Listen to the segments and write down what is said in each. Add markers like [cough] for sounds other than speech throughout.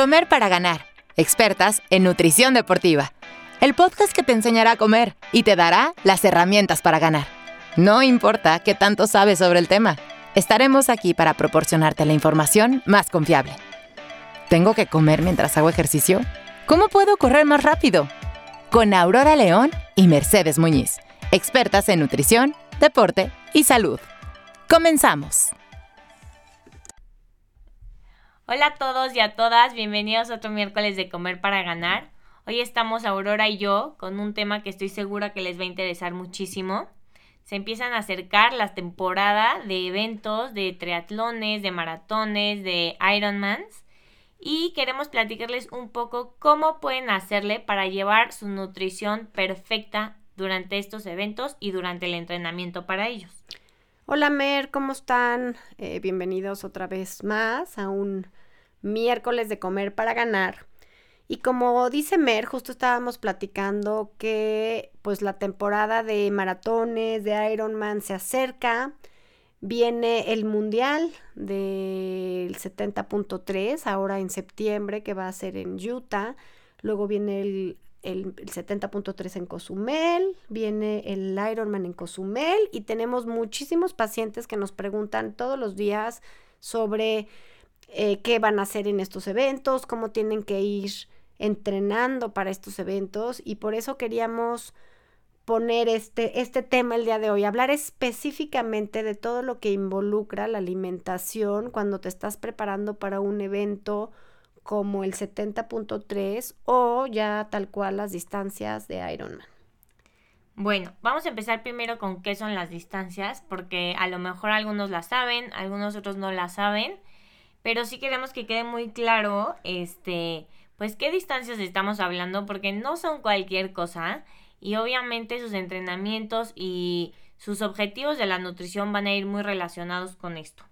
Comer para ganar. Expertas en nutrición deportiva. El podcast que te enseñará a comer y te dará las herramientas para ganar. No importa qué tanto sabes sobre el tema. Estaremos aquí para proporcionarte la información más confiable. ¿Tengo que comer mientras hago ejercicio? ¿Cómo puedo correr más rápido? Con Aurora León y Mercedes Muñiz, expertas en nutrición, deporte y salud. Comenzamos. Hola a todos y a todas, bienvenidos a otro miércoles de Comer para Ganar. Hoy estamos Aurora y yo con un tema que estoy segura que les va a interesar muchísimo. Se empiezan a acercar las temporadas de eventos, de triatlones, de maratones, de Ironmans y queremos platicarles un poco cómo pueden hacerle para llevar su nutrición perfecta durante estos eventos y durante el entrenamiento para ellos. Hola Mer, ¿cómo están? Eh, bienvenidos otra vez más a un miércoles de comer para ganar. Y como dice Mer, justo estábamos platicando que pues la temporada de maratones, de Ironman se acerca. Viene el mundial del 70.3, ahora en septiembre, que va a ser en Utah. Luego viene el, el 70.3 en Cozumel, viene el Ironman en Cozumel y tenemos muchísimos pacientes que nos preguntan todos los días sobre eh, qué van a hacer en estos eventos, cómo tienen que ir entrenando para estos eventos y por eso queríamos poner este, este tema el día de hoy, hablar específicamente de todo lo que involucra la alimentación cuando te estás preparando para un evento como el 70.3 o ya tal cual las distancias de Ironman. Bueno, vamos a empezar primero con qué son las distancias, porque a lo mejor algunos las saben, algunos otros no las saben pero sí queremos que quede muy claro, este, pues qué distancias estamos hablando, porque no son cualquier cosa y obviamente sus entrenamientos y sus objetivos de la nutrición van a ir muy relacionados con esto.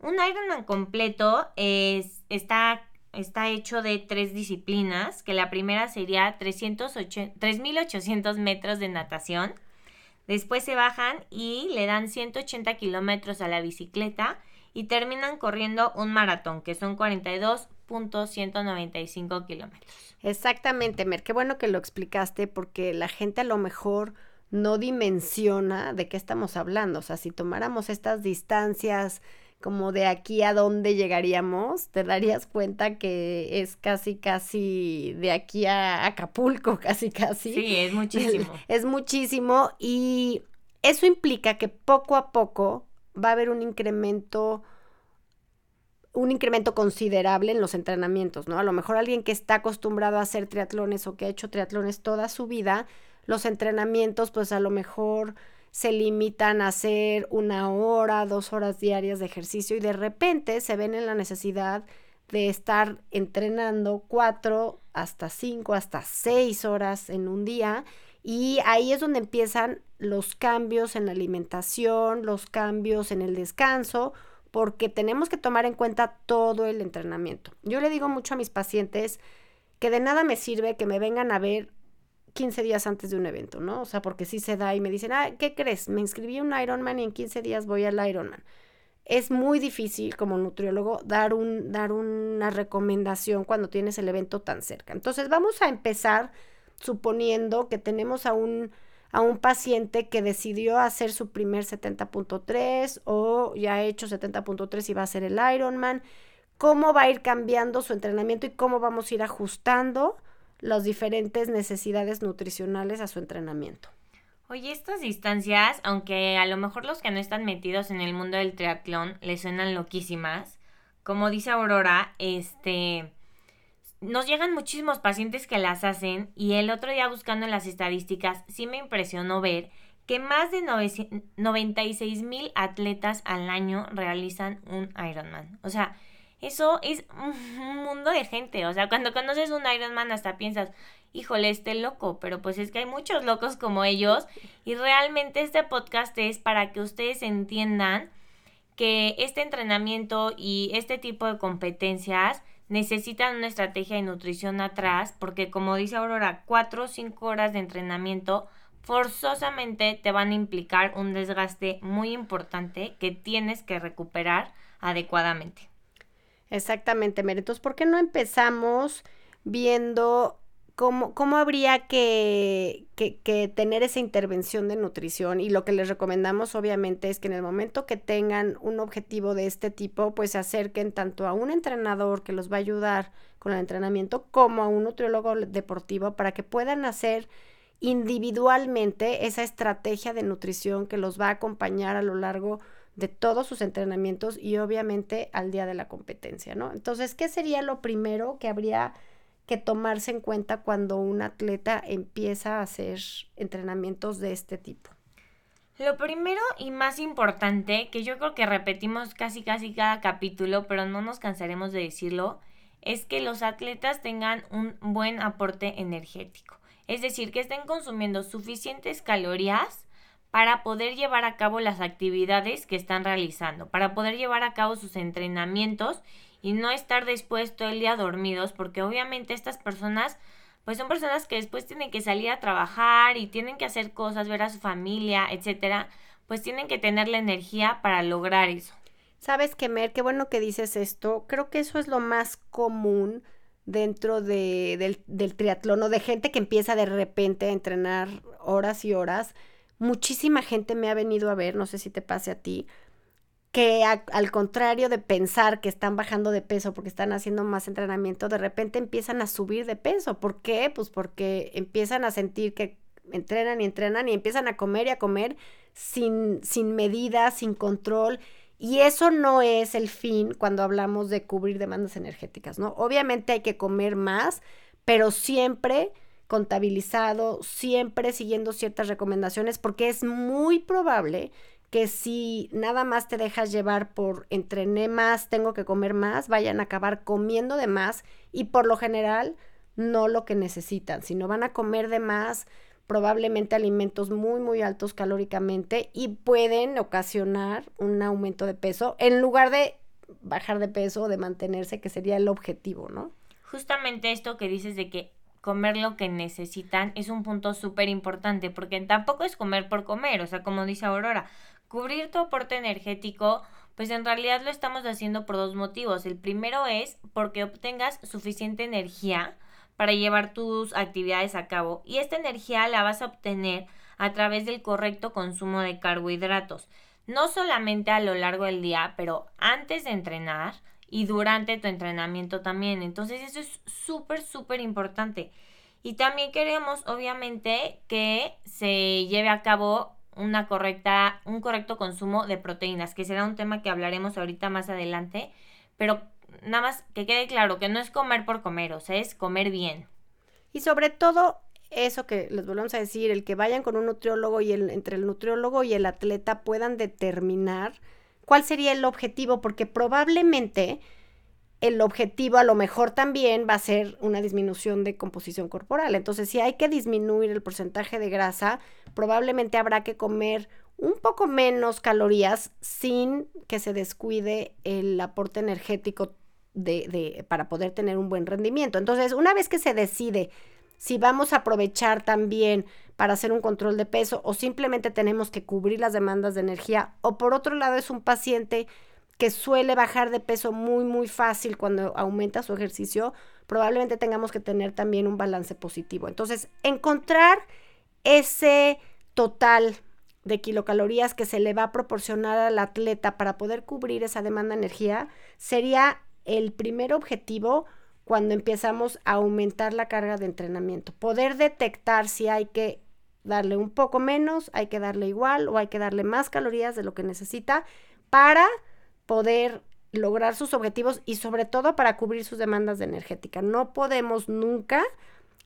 Un Ironman completo es, está, está hecho de tres disciplinas, que la primera sería 3.800 metros de natación, después se bajan y le dan 180 kilómetros a la bicicleta y terminan corriendo un maratón, que son 42.195 kilómetros. Exactamente, Mer, qué bueno que lo explicaste porque la gente a lo mejor no dimensiona de qué estamos hablando. O sea, si tomáramos estas distancias como de aquí a dónde llegaríamos, te darías cuenta que es casi, casi de aquí a Acapulco, [laughs] casi, casi. Sí, es muchísimo. [laughs] Es muchísimo y eso implica que poco a poco va a haber un incremento un incremento considerable en los entrenamientos, ¿no? A lo mejor alguien que está acostumbrado a hacer triatlones o que ha hecho triatlones toda su vida, los entrenamientos pues a lo mejor se limitan a hacer una hora, dos horas diarias de ejercicio y de repente se ven en la necesidad de estar entrenando cuatro hasta cinco, hasta seis horas en un día y ahí es donde empiezan los cambios en la alimentación, los cambios en el descanso, porque tenemos que tomar en cuenta todo el entrenamiento. Yo le digo mucho a mis pacientes que de nada me sirve que me vengan a ver 15 días antes de un evento, ¿no? O sea, porque si se da y me dicen, ah, ¿qué crees? Me inscribí a un Ironman y en 15 días voy al Ironman. Es muy difícil como nutriólogo dar, un, dar una recomendación cuando tienes el evento tan cerca. Entonces vamos a empezar suponiendo que tenemos a un, a un paciente que decidió hacer su primer 70.3 o ya ha hecho 70.3 y va a hacer el Ironman, cómo va a ir cambiando su entrenamiento y cómo vamos a ir ajustando las diferentes necesidades nutricionales a su entrenamiento. Oye, estas distancias, aunque a lo mejor los que no están metidos en el mundo del triatlón les suenan loquísimas, como dice Aurora, este, nos llegan muchísimos pacientes que las hacen y el otro día buscando en las estadísticas sí me impresionó ver que más de 96 mil atletas al año realizan un Ironman. O sea, eso es un mundo de gente. O sea, cuando conoces un Ironman hasta piensas, híjole, este loco, pero pues es que hay muchos locos como ellos y realmente este podcast es para que ustedes entiendan que este entrenamiento y este tipo de competencias necesitan una estrategia de nutrición atrás porque como dice Aurora, cuatro o cinco horas de entrenamiento forzosamente te van a implicar un desgaste muy importante que tienes que recuperar adecuadamente. Exactamente, Mer. Entonces, ¿por qué no empezamos viendo cómo, cómo habría que, que, que, tener esa intervención de nutrición? Y lo que les recomendamos, obviamente, es que en el momento que tengan un objetivo de este tipo, pues se acerquen tanto a un entrenador que los va a ayudar con el entrenamiento, como a un nutriólogo deportivo para que puedan hacer individualmente esa estrategia de nutrición que los va a acompañar a lo largo de todos sus entrenamientos y obviamente al día de la competencia, ¿no? Entonces, ¿qué sería lo primero que habría que tomarse en cuenta cuando un atleta empieza a hacer entrenamientos de este tipo? Lo primero y más importante, que yo creo que repetimos casi casi cada capítulo, pero no nos cansaremos de decirlo, es que los atletas tengan un buen aporte energético. Es decir, que estén consumiendo suficientes calorías para poder llevar a cabo las actividades que están realizando, para poder llevar a cabo sus entrenamientos y no estar después todo el día dormidos, porque obviamente estas personas, pues son personas que después tienen que salir a trabajar y tienen que hacer cosas, ver a su familia, etcétera, pues tienen que tener la energía para lograr eso. Sabes que Mer, qué bueno que dices esto. Creo que eso es lo más común dentro de, del, del triatlón o de gente que empieza de repente a entrenar horas y horas. Muchísima gente me ha venido a ver, no sé si te pase a ti, que al contrario de pensar que están bajando de peso porque están haciendo más entrenamiento, de repente empiezan a subir de peso. ¿Por qué? Pues porque empiezan a sentir que entrenan y entrenan y empiezan a comer y a comer sin, sin medida, sin control y eso no es el fin cuando hablamos de cubrir demandas energéticas, ¿no? Obviamente hay que comer más, pero siempre contabilizado, siempre siguiendo ciertas recomendaciones, porque es muy probable que si nada más te dejas llevar por entrené más, tengo que comer más, vayan a acabar comiendo de más y por lo general no lo que necesitan, sino van a comer de más, probablemente alimentos muy, muy altos calóricamente y pueden ocasionar un aumento de peso en lugar de bajar de peso o de mantenerse, que sería el objetivo, ¿no? Justamente esto que dices de que comer lo que necesitan es un punto súper importante, porque tampoco es comer por comer, o sea, como dice Aurora, cubrir tu aporte energético, pues en realidad lo estamos haciendo por dos motivos. El primero es porque obtengas suficiente energía, para llevar tus actividades a cabo y esta energía la vas a obtener a través del correcto consumo de carbohidratos, no solamente a lo largo del día, pero antes de entrenar y durante tu entrenamiento también. Entonces eso es súper, súper importante. Y también queremos, obviamente, que se lleve a cabo una correcta, un correcto consumo de proteínas, que será un tema que hablaremos ahorita más adelante, pero nada más que quede claro que no es comer por comer, o sea, es comer bien. Y sobre todo eso que les volvemos a decir, el que vayan con un nutriólogo y el, entre el nutriólogo y el atleta puedan determinar cuál sería el objetivo, porque probablemente el objetivo a lo mejor también va a ser una disminución de composición corporal. Entonces, si hay que disminuir el porcentaje de grasa, probablemente habrá que comer un poco menos calorías sin que se descuide el aporte energético de, para poder tener un buen rendimiento. Entonces, una vez que se decide si vamos a aprovechar también para hacer un control de peso o simplemente tenemos que cubrir las demandas de energía o por otro lado es un paciente que suele bajar de peso muy muy fácil cuando aumenta su ejercicio, probablemente tengamos que tener también un balance positivo. Entonces, encontrar ese total de kilocalorías que se le va a proporcionar al atleta para poder cubrir esa demanda de energía sería el primer objetivo cuando empezamos a aumentar la carga de entrenamiento. Poder detectar si hay que darle un poco menos, hay que darle igual o hay que darle más calorías de lo que necesita para poder lograr sus objetivos y sobre todo para cubrir sus demandas de energética. No podemos nunca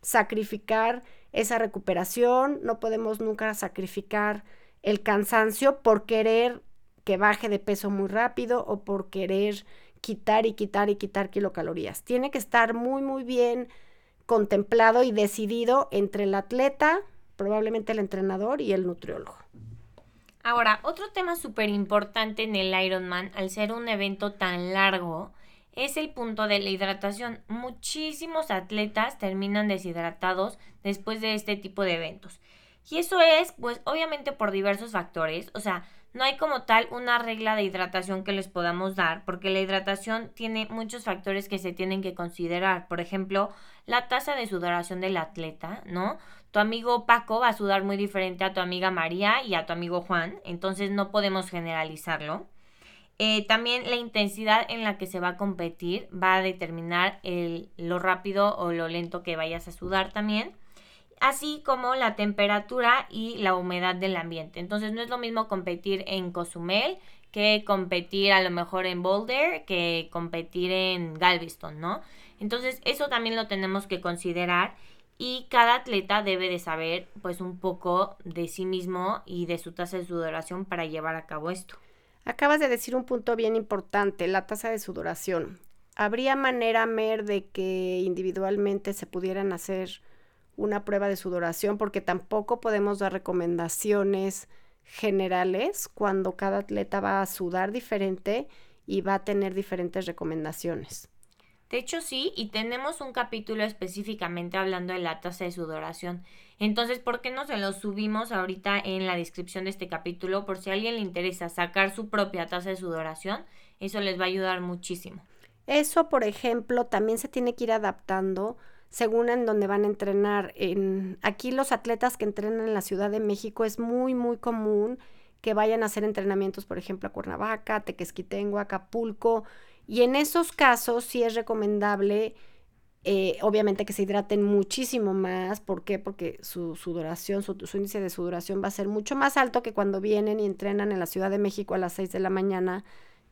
sacrificar esa recuperación, no podemos nunca sacrificar el cansancio por querer que baje de peso muy rápido o por querer quitar y quitar y quitar kilocalorías. Tiene que estar muy, muy bien contemplado y decidido entre el atleta, probablemente el entrenador y el nutriólogo. Ahora, otro tema súper importante en el Ironman, al ser un evento tan largo, es el punto de la hidratación. Muchísimos atletas terminan deshidratados después de este tipo de eventos. Y eso es, pues, obviamente por diversos factores. O sea, no hay como tal una regla de hidratación que les podamos dar, porque la hidratación tiene muchos factores que se tienen que considerar. Por ejemplo, la tasa de sudoración del atleta, ¿no? Tu amigo Paco va a sudar muy diferente a tu amiga María y a tu amigo Juan, entonces no podemos generalizarlo. Eh, también la intensidad en la que se va a competir va a determinar el, lo rápido o lo lento que vayas a sudar también así como la temperatura y la humedad del ambiente. Entonces no es lo mismo competir en Cozumel que competir a lo mejor en Boulder, que competir en Galveston, ¿no? Entonces eso también lo tenemos que considerar y cada atleta debe de saber pues un poco de sí mismo y de su tasa de sudoración para llevar a cabo esto. Acabas de decir un punto bien importante, la tasa de sudoración. ¿Habría manera, Mer, de que individualmente se pudieran hacer una prueba de sudoración porque tampoco podemos dar recomendaciones generales cuando cada atleta va a sudar diferente y va a tener diferentes recomendaciones. De hecho, sí, y tenemos un capítulo específicamente hablando de la tasa de sudoración. Entonces, ¿por qué no se lo subimos ahorita en la descripción de este capítulo? Por si a alguien le interesa sacar su propia tasa de sudoración, eso les va a ayudar muchísimo. Eso, por ejemplo, también se tiene que ir adaptando según en donde van a entrenar. En, aquí los atletas que entrenan en la Ciudad de México es muy, muy común que vayan a hacer entrenamientos, por ejemplo, a Cuernavaca, Tequesquitengo, Acapulco. Y en esos casos sí es recomendable, eh, obviamente, que se hidraten muchísimo más. ¿Por qué? Porque su sudoración, su, su índice de sudoración va a ser mucho más alto que cuando vienen y entrenan en la Ciudad de México a las 6 de la mañana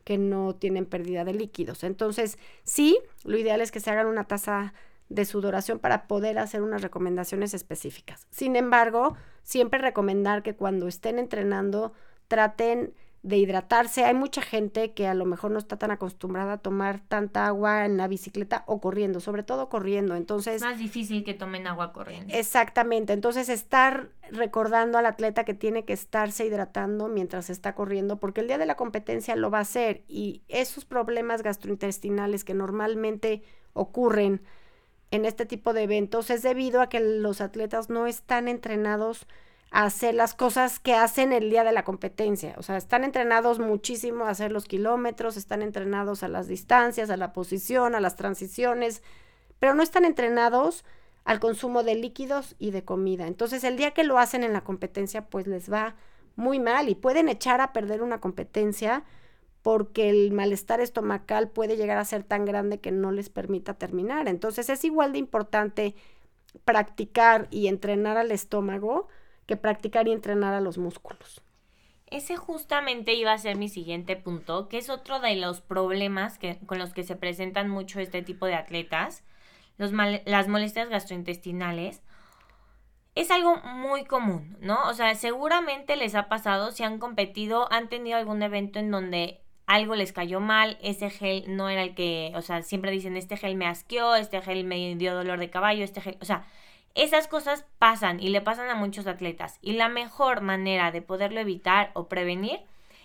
que no tienen pérdida de líquidos. Entonces, sí, lo ideal es que se hagan una tasa de sudoración para poder hacer unas recomendaciones específicas. Sin embargo, siempre recomendar que cuando estén entrenando traten de hidratarse. Hay mucha gente que a lo mejor no está tan acostumbrada a tomar tanta agua en la bicicleta o corriendo, sobre todo corriendo. Entonces, es más difícil que tomen agua corriendo. Exactamente. Entonces, estar recordando al atleta que tiene que estarse hidratando mientras está corriendo, porque el día de la competencia lo va a hacer y esos problemas gastrointestinales que normalmente ocurren en este tipo de eventos es debido a que los atletas no están entrenados a hacer las cosas que hacen el día de la competencia. O sea, están entrenados muchísimo a hacer los kilómetros, están entrenados a las distancias, a la posición, a las transiciones, pero no están entrenados al consumo de líquidos y de comida. Entonces, el día que lo hacen en la competencia, pues les va muy mal y pueden echar a perder una competencia porque el malestar estomacal puede llegar a ser tan grande que no les permita terminar. Entonces es igual de importante practicar y entrenar al estómago que practicar y entrenar a los músculos. Ese justamente iba a ser mi siguiente punto, que es otro de los problemas que, con los que se presentan mucho este tipo de atletas, los las molestias gastrointestinales. Es algo muy común, ¿no? O sea, seguramente les ha pasado si han competido, han tenido algún evento en donde algo les cayó mal, ese gel no era el que, o sea, siempre dicen, este gel me asqueó, este gel me dio dolor de caballo, este gel, o sea, esas cosas pasan y le pasan a muchos atletas. Y la mejor manera de poderlo evitar o prevenir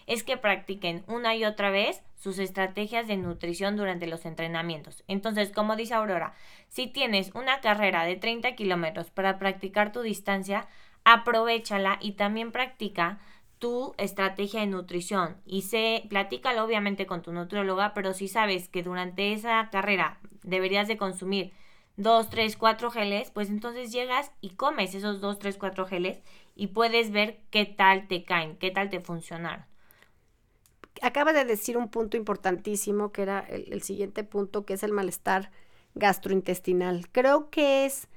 es que practiquen una y otra vez sus estrategias de nutrición durante los entrenamientos. Entonces, como dice Aurora, si tienes una carrera de 30 kilómetros para practicar tu distancia, aprovechala y también practica tu estrategia de nutrición y sé, platícalo obviamente con tu nutrióloga, pero si sabes que durante esa carrera deberías de consumir dos, tres, cuatro geles, pues entonces llegas y comes esos dos, tres, cuatro geles y puedes ver qué tal te caen, qué tal te funcionaron. Acaba de decir un punto importantísimo que era el, el siguiente punto, que es el malestar gastrointestinal. Creo que es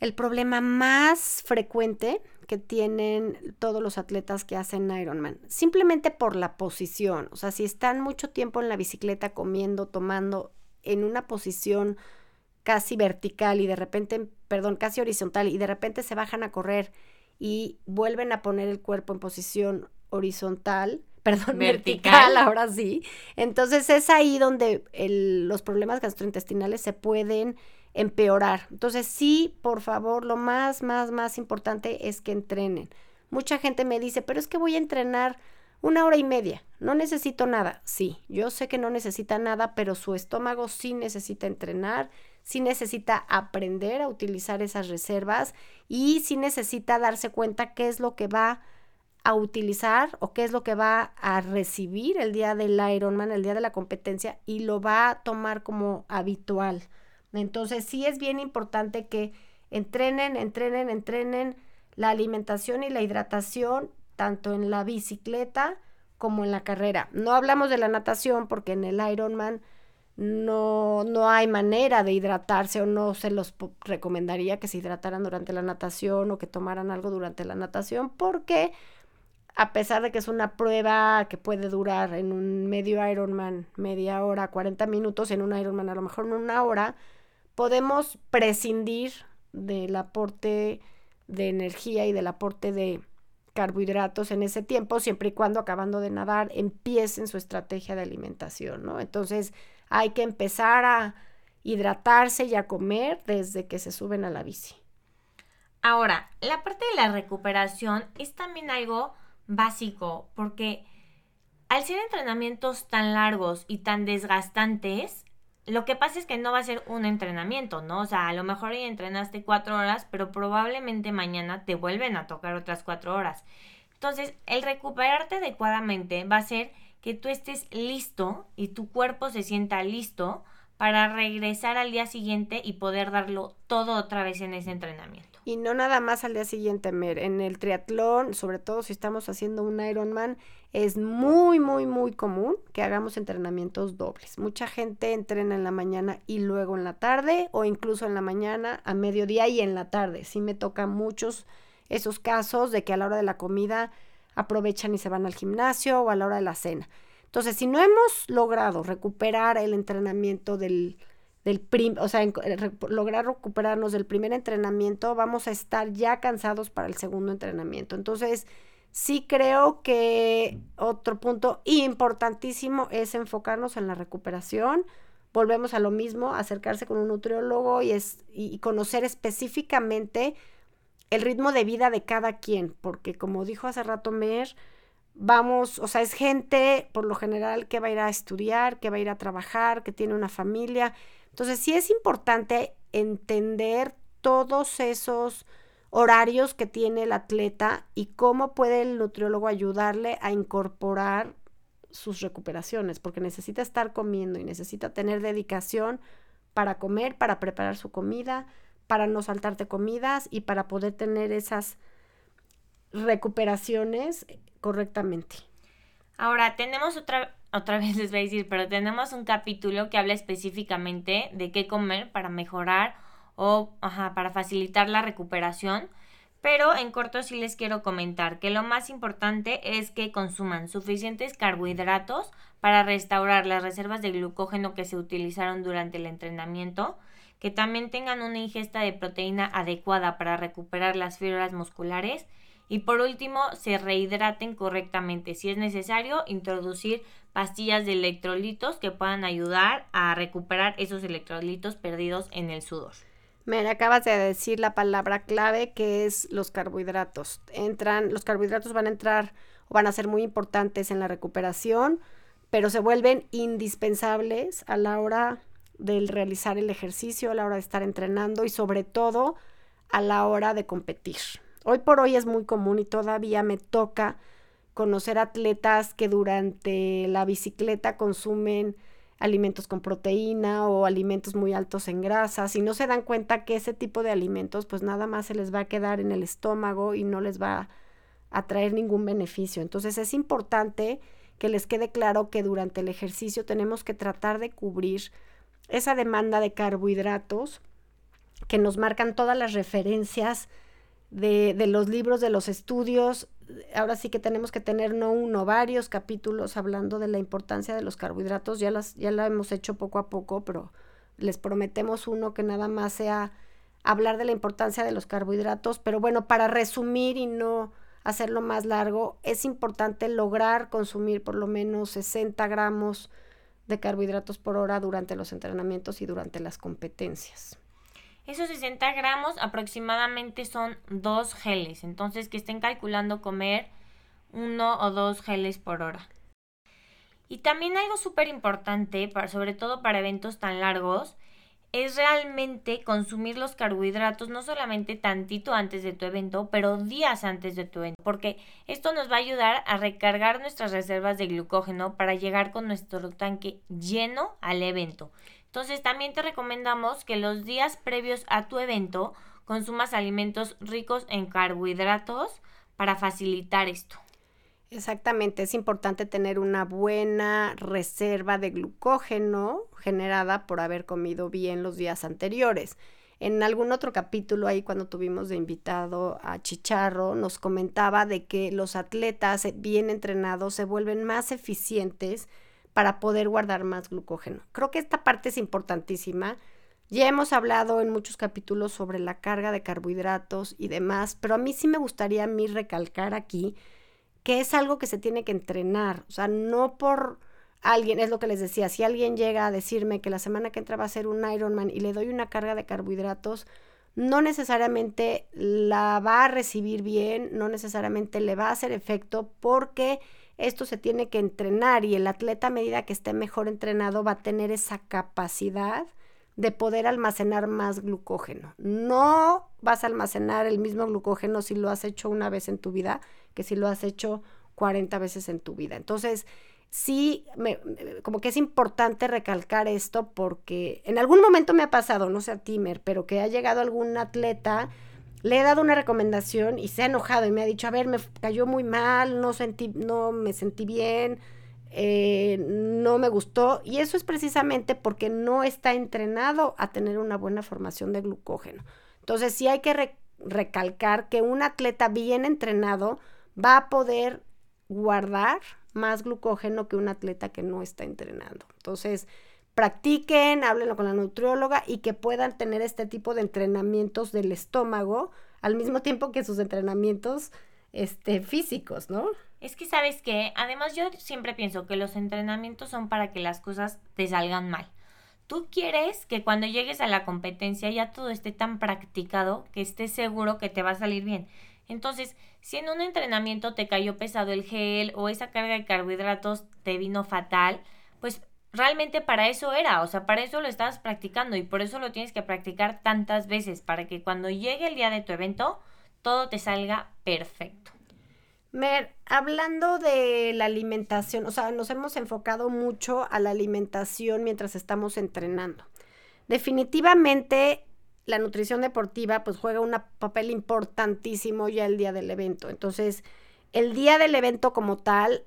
el problema más frecuente que tienen todos los atletas que hacen Ironman, simplemente por la posición, o sea, si están mucho tiempo en la bicicleta comiendo, tomando en una posición casi vertical y de repente, perdón, casi horizontal y de repente se bajan a correr y vuelven a poner el cuerpo en posición horizontal, [laughs] perdón, vertical, ahora sí. Entonces es ahí donde los problemas gastrointestinales se pueden empeorar. Entonces sí, por favor, lo más, más, más importante es que entrenen. Mucha gente me dice, pero es que voy a entrenar una hora y media, no necesito nada. Sí, yo sé que no necesita nada, pero su estómago sí necesita entrenar, sí necesita aprender a utilizar esas reservas y sí necesita darse cuenta qué es lo que va a utilizar o qué es lo que va a recibir el día del Ironman, el día de la competencia, y lo va a tomar como habitual. Entonces sí es bien importante que entrenen, entrenen, entrenen la alimentación y la hidratación tanto en la bicicleta como en la carrera. No hablamos de la natación porque en el Ironman no, no hay manera de hidratarse o no se los recomendaría que se hidrataran durante la natación o que tomaran algo durante la natación porque a pesar de que es una prueba que puede durar en un medio Ironman media hora, 40 minutos, en un Ironman a lo mejor en una hora, podemos prescindir del aporte de energía y del aporte de carbohidratos en ese tiempo, siempre y cuando acabando de nadar empiecen su estrategia de alimentación, ¿no? Entonces hay que empezar a hidratarse y a comer desde que se suben a la bici. Ahora, la parte de la recuperación es también algo básico, porque al ser entrenamientos tan largos y tan desgastantes, lo que pasa es que no va a ser un entrenamiento, ¿no? O sea, a lo mejor hoy entrenaste cuatro horas, pero probablemente mañana te vuelven a tocar otras cuatro horas. Entonces, el recuperarte adecuadamente va a ser que tú estés listo y tu cuerpo se sienta listo para regresar al día siguiente y poder darlo todo otra vez en ese entrenamiento. Y no nada más al día siguiente, Mer. En el triatlón, sobre todo si estamos haciendo un Ironman, es muy, muy, muy común que hagamos entrenamientos dobles. Mucha gente entrena en la mañana y luego en la tarde, o incluso en la mañana, a mediodía y en la tarde. Sí me toca muchos esos casos de que a la hora de la comida aprovechan y se van al gimnasio o a la hora de la cena. Entonces, si no hemos logrado recuperar el entrenamiento del, del o sea, lograr recuperarnos del primer entrenamiento, vamos a estar ya cansados para el segundo entrenamiento. Entonces, sí creo que otro punto importantísimo es enfocarnos en la recuperación. Volvemos a lo mismo, acercarse con un nutriólogo y, es, y conocer específicamente el ritmo de vida de cada quien, porque como dijo hace rato Mer, vamos, o sea, es gente por lo general que va a ir a estudiar, que va a ir a trabajar, que tiene una familia entonces sí es importante entender todos esos horarios que tiene el atleta y cómo puede el nutriólogo ayudarle a incorporar sus recuperaciones, porque necesita estar comiendo y necesita tener dedicación para comer, para preparar su comida, para no saltarte comidas y para poder tener esas recuperaciones correctamente. Ahora, tenemos otra otra [laughs] vez les voy a decir, pero tenemos un capítulo que habla específicamente de qué comer para mejorar o para facilitar la recuperación. Pero en corto sí les quiero comentar que lo más importante es que consuman suficientes carbohidratos para restaurar las reservas de glucógeno que se utilizaron durante el entrenamiento, que también tengan una ingesta de proteína adecuada para recuperar las fibras musculares y por último, se rehidraten correctamente. Si es necesario, introducir pastillas de electrolitos que puedan ayudar a recuperar esos electrolitos perdidos en el sudor. Me acabas de decir la palabra clave que es los carbohidratos. Entran, los carbohidratos van a entrar o van a ser muy importantes en la recuperación, pero se vuelven indispensables a la hora de realizar el ejercicio, a la hora de estar entrenando y sobre todo a la hora de competir. Hoy por hoy es muy común y todavía me toca conocer atletas que durante la bicicleta consumen alimentos con proteína o alimentos muy altos en grasas y no se dan cuenta que ese tipo de alimentos pues nada más se les va a quedar en el estómago y no les va a traer ningún beneficio. Entonces es importante que les quede claro que durante el ejercicio tenemos que tratar de cubrir esa demanda de carbohidratos que nos marcan todas las referencias de, de, los libros, de los estudios. Ahora sí que tenemos que tener no uno, varios capítulos hablando de la importancia de los carbohidratos. Ya, las, ya la hemos hecho poco a poco, pero les prometemos uno que nada más sea hablar de la importancia de los carbohidratos. Pero bueno, para resumir y no hacerlo más largo, es importante lograr consumir por lo menos 60 gramos de carbohidratos por hora durante los entrenamientos y durante las competencias. Esos 60 gramos aproximadamente son dos geles, entonces que estén calculando comer uno o dos geles por hora. Y también algo súper importante, sobre todo para eventos tan largos, es realmente consumir los carbohidratos no solamente tantito antes de tu evento, pero días antes de tu evento, porque esto nos va a ayudar a recargar nuestras reservas de glucógeno para llegar con nuestro tanque lleno al evento. Entonces también te recomendamos que los días previos a tu evento consumas alimentos ricos en carbohidratos para facilitar esto. Exactamente, es importante tener una buena reserva de glucógeno generada por haber comido bien los días anteriores. En algún otro capítulo ahí cuando tuvimos de invitado a Chicharro nos comentaba de que los atletas bien entrenados se vuelven más eficientes para poder guardar más glucógeno. Creo que esta parte es importantísima. Ya hemos hablado en muchos capítulos sobre la carga de carbohidratos y demás, pero a mí sí me gustaría mí recalcar aquí que es algo que se tiene que entrenar, o sea, no por alguien, es lo que les decía, si alguien llega a decirme que la semana que entra va a ser un Ironman y le doy una carga de carbohidratos, no necesariamente la va a recibir bien, no necesariamente le va a hacer efecto porque esto se tiene que entrenar y el atleta a medida que esté mejor entrenado va a tener esa capacidad de poder almacenar más glucógeno. No vas a almacenar el mismo glucógeno si lo has hecho una vez en tu vida que si lo has hecho 40 veces en tu vida. Entonces, sí, me, como que es importante recalcar esto porque en algún momento me ha pasado, no sé a Timer, pero que ha llegado algún atleta, le he dado una recomendación y se ha enojado y me ha dicho, a ver, me cayó muy mal, no, sentí, no me sentí bien, eh, no me gustó. Y eso es precisamente porque no está entrenado a tener una buena formación de glucógeno. Entonces, sí hay que recalcar que un atleta bien entrenado, va a poder guardar más glucógeno que un atleta que no está entrenando. Entonces, practiquen, háblenlo con la nutrióloga y que puedan tener este tipo de entrenamientos del estómago al mismo tiempo que sus entrenamientos este, físicos, ¿no? Es que sabes que, además yo siempre pienso que los entrenamientos son para que las cosas te salgan mal. Tú quieres que cuando llegues a la competencia ya todo esté tan practicado que estés seguro que te va a salir bien. Entonces, si en un entrenamiento te cayó pesado el gel o esa carga de carbohidratos te vino fatal, pues realmente para eso era, o sea, para eso lo estabas practicando y por eso lo tienes que practicar tantas veces, para que cuando llegue el día de tu evento, todo te salga perfecto. Mer, hablando de la alimentación, o sea, nos hemos enfocado mucho a la alimentación mientras estamos entrenando. Definitivamente la nutrición deportiva pues juega un papel importantísimo ya el día del evento. Entonces, el día del evento como tal,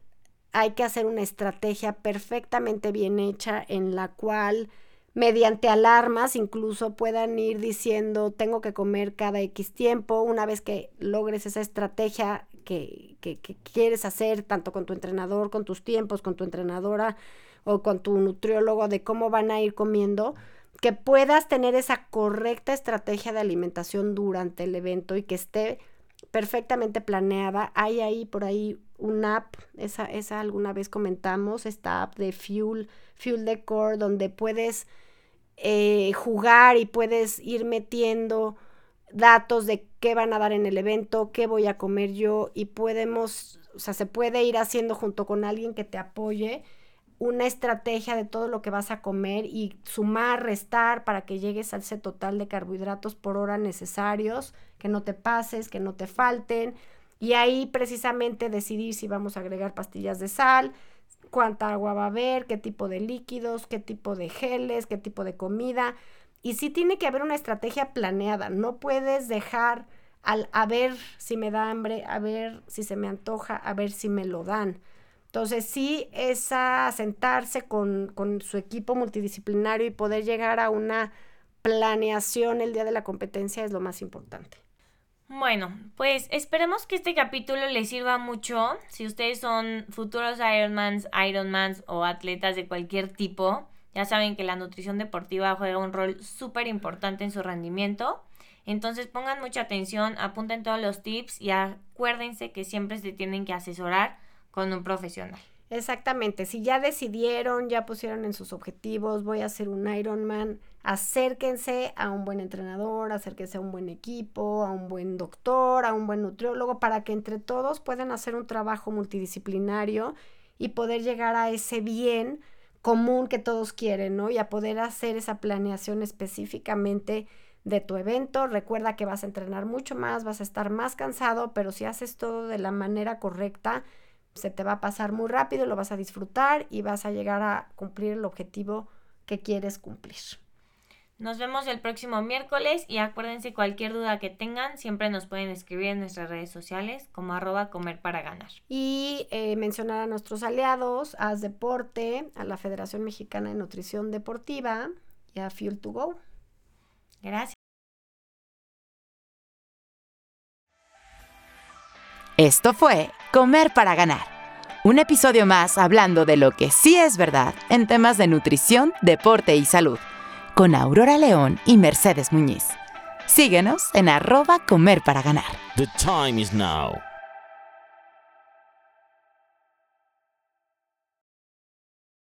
hay que hacer una estrategia perfectamente bien hecha en la cual mediante alarmas incluso puedan ir diciendo tengo que comer cada X tiempo, una vez que logres esa estrategia que, que, que quieres hacer tanto con tu entrenador, con tus tiempos, con tu entrenadora o con tu nutriólogo de cómo van a ir comiendo, que puedas tener esa correcta estrategia de alimentación durante el evento y que esté perfectamente planeada. Hay ahí por ahí una app, esa, esa alguna vez comentamos, esta app de Fuel, Fuel Decor, donde puedes eh, jugar y puedes ir metiendo datos de qué van a dar en el evento, qué voy a comer yo y podemos, o sea, se puede ir haciendo junto con alguien que te apoye una estrategia de todo lo que vas a comer y sumar, restar para que llegues al set total de carbohidratos por hora necesarios, que no te pases, que no te falten. Y ahí precisamente decidir si vamos a agregar pastillas de sal, cuánta agua va a haber, qué tipo de líquidos, qué tipo de geles, qué tipo de comida. Y sí tiene que haber una estrategia planeada. No puedes dejar al a ver si me da hambre, a ver si se me antoja, a ver si me lo dan. Entonces sí, esa sentarse con, con su equipo multidisciplinario y poder llegar a una planeación el día de la competencia es lo más importante. Bueno, pues esperemos que este capítulo les sirva mucho. Si ustedes son futuros Ironmans, Ironmans o atletas de cualquier tipo, ya saben que la nutrición deportiva juega un rol súper importante en su rendimiento. Entonces pongan mucha atención, apunten todos los tips y acuérdense que siempre se tienen que asesorar con un profesional. Exactamente, si ya decidieron, ya pusieron en sus objetivos, voy a ser un Ironman, acérquense a un buen entrenador, acérquense a un buen equipo, a un buen doctor, a un buen nutriólogo, para que entre todos puedan hacer un trabajo multidisciplinario y poder llegar a ese bien común que todos quieren, ¿no? Y a poder hacer esa planeación específicamente de tu evento. Recuerda que vas a entrenar mucho más, vas a estar más cansado, pero si haces todo de la manera correcta, se te va a pasar muy rápido, lo vas a disfrutar y vas a llegar a cumplir el objetivo que quieres cumplir. Nos vemos el próximo miércoles y acuérdense cualquier duda que tengan, siempre nos pueden escribir en nuestras redes sociales como arroba comer para ganar. Y eh, mencionar a nuestros aliados, a Deporte, a la Federación Mexicana de Nutrición Deportiva y a Fuel to Go. Gracias. Esto fue Comer para ganar. Un episodio más hablando de lo que sí es verdad en temas de nutrición, deporte y salud con Aurora León y Mercedes Muñiz. Síguenos en arroba comer para ganar.